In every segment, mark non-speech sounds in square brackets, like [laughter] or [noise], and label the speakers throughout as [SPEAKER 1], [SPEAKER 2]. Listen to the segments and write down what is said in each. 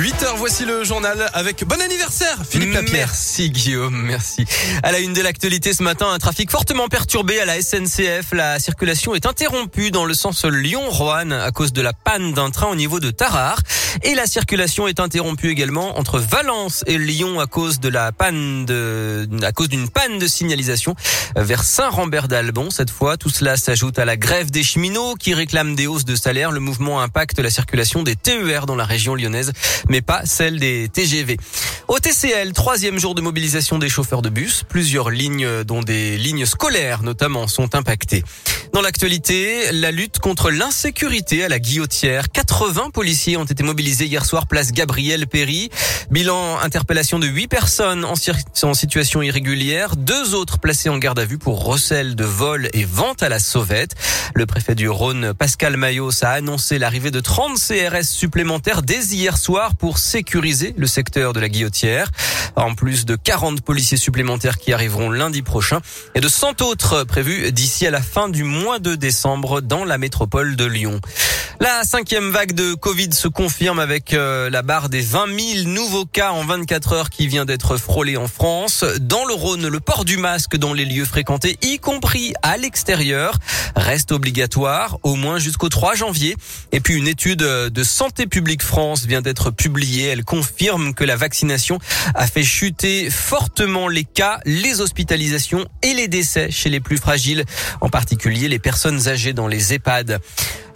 [SPEAKER 1] 8h, voici le journal avec bon anniversaire Philippe Lapierre.
[SPEAKER 2] Merci Guillaume, merci. À la une de l'actualité ce matin, un trafic fortement perturbé à la SNCF. La circulation est interrompue dans le sens Lyon-Roanne à cause de la panne d'un train au niveau de Tarare. Et la circulation est interrompue également entre Valence et Lyon à cause de la panne de, à cause d'une panne de signalisation vers Saint-Rambert d'Albon. Cette fois, tout cela s'ajoute à la grève des cheminots qui réclament des hausses de salaire. Le mouvement impacte la circulation des TER dans la région lyonnaise, mais pas celle des TGV. Au TCL, troisième jour de mobilisation des chauffeurs de bus. Plusieurs lignes, dont des lignes scolaires notamment, sont impactées. Dans l'actualité, la lutte contre l'insécurité à la Guillotière. 80 policiers ont été mobilisés hier soir place Gabriel Péry. Bilan interpellation de 8 personnes en, situation irrégulière, deux autres placés en garde à vue pour recel de vol et vente à la sauvette. Le préfet du Rhône, Pascal Mayos, a annoncé l'arrivée de 30 CRS supplémentaires dès hier soir pour sécuriser le secteur de la Guillotière. En plus de 40 policiers supplémentaires qui arriveront lundi prochain et de 100 autres prévus d'ici à la fin du mois de décembre dans la métropole de Lyon. La cinquième vague de Covid se confirme avec euh, la barre des 20 000 nouveaux cas en 24 heures qui vient d'être frôlée en France. Dans le Rhône, le port du masque dans les lieux fréquentés, y compris à l'extérieur, reste obligatoire au moins jusqu'au 3 janvier. Et puis une étude de Santé publique France vient d'être publiée. Elle confirme que la vaccination a fait chuter fortement les cas, les hospitalisations et les décès chez les plus fragiles, en particulier les personnes âgées dans les EHPAD.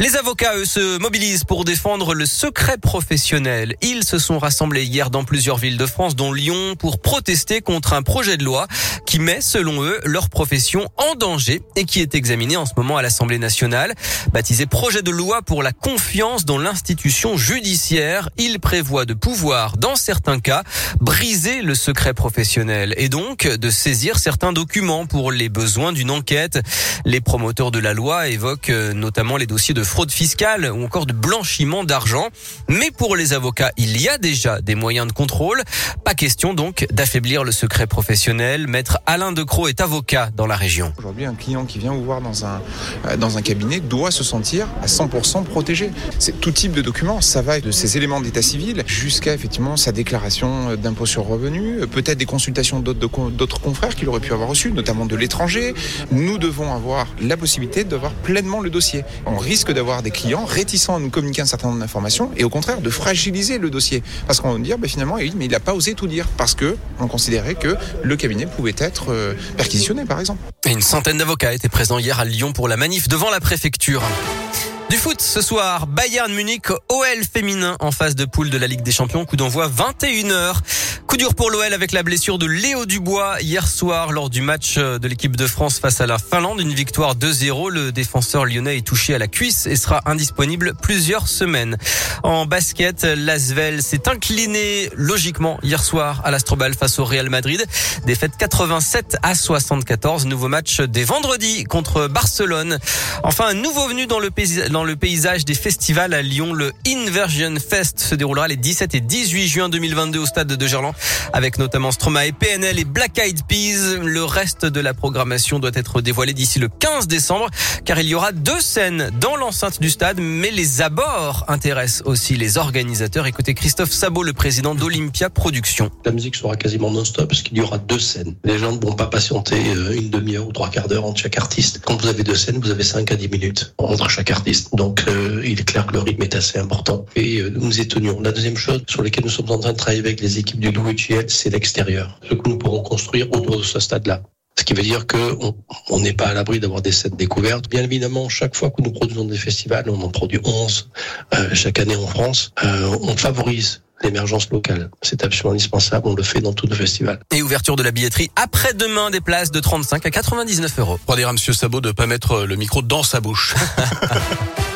[SPEAKER 2] Les avocats, eux, se mobilisent pour défendre le secret professionnel. Ils se sont rassemblés hier dans plusieurs villes de France, dont Lyon, pour protester contre un projet de loi qui met, selon eux, leur profession en danger et qui est examiné en ce moment à l'Assemblée nationale. Baptisé projet de loi pour la confiance dans l'institution judiciaire, il prévoit de pouvoir, dans certains cas, briser le secret professionnel et donc de saisir certains documents pour les besoins d'une enquête. Les promoteurs de la loi évoquent euh, notamment les dossiers de fraude fiscale ou encore de blanchiment d'argent. Mais pour les avocats, il y a déjà des moyens de contrôle. Pas question donc d'affaiblir le secret professionnel. Maître Alain Decroix est avocat dans la région.
[SPEAKER 3] Aujourd'hui, un client qui vient vous voir dans un, euh, dans un cabinet doit se sentir à 100% protégé. C'est tout type de documents. Ça va de ses éléments d'état civil jusqu'à effectivement sa déclaration d'impôt sur revenu, peut-être des consultations d'autres confrères qu'il aurait pu avoir reçues, notamment de l'étranger. Nous devons avoir la possibilité d'avoir pleinement le dossier. On risque d'avoir des clients réticents à nous communiquer un certain nombre d'informations et au contraire de fragiliser le dossier. Parce qu'on va dire, bah, finalement, mais il n'a pas osé tout dire parce que on considérait que le cabinet pouvait être euh, perquisitionné, par exemple.
[SPEAKER 2] une centaine d'avocats étaient présents hier à Lyon pour la manif devant la préfecture. Du foot ce soir, Bayern Munich, OL féminin en phase de poule de la Ligue des Champions, coup d'envoi 21h. Coup dur pour l'OL avec la blessure de Léo Dubois hier soir lors du match de l'équipe de France face à la Finlande. Une victoire 2-0. Le défenseur lyonnais est touché à la cuisse et sera indisponible plusieurs semaines. En basket, l'Asvel s'est incliné logiquement hier soir à l'Astrobal face au Real Madrid. Défaite 87 à 74. Nouveau match des vendredis contre Barcelone. Enfin, un nouveau venu dans le dans le paysage des festivals à Lyon. Le Inversion Fest se déroulera les 17 et 18 juin 2022 au stade de Gerland avec notamment Stromae, PNL et Black Eyed Peas. Le reste de la programmation doit être dévoilé d'ici le 15 décembre car il y aura deux scènes dans l'enceinte du stade mais les abords intéressent aussi les organisateurs. Écoutez Christophe Sabot, le président d'Olympia Productions.
[SPEAKER 4] La musique sera quasiment non-stop parce qu'il y aura deux scènes. Les gens ne vont pas patienter euh, une demi-heure ou trois quarts d'heure entre chaque artiste. Quand vous avez deux scènes, vous avez 5 à 10 minutes entre chaque artiste. Donc euh, il est clair que le rythme est assez important et euh, nous y tenions. La deuxième chose sur laquelle nous sommes en train de travailler avec les équipes du C'est l'extérieur. Ce que nous pourrons construire autour de ce stade-là. Ce qui veut dire qu'on on n'est pas à l'abri d'avoir des scènes découvertes. Bien évidemment, chaque fois que nous produisons des festivals, on en produit 11 euh, chaque année en France, on favorise l'émergence locale. C'est absolument indispensable, on le fait dans tous nos festivals.
[SPEAKER 2] Et ouverture de la billetterie après-demain, des places de 35 à 99 euros.
[SPEAKER 1] Pour dire à Monsieur Sabot de pas mettre le micro dans sa bouche. [laughs]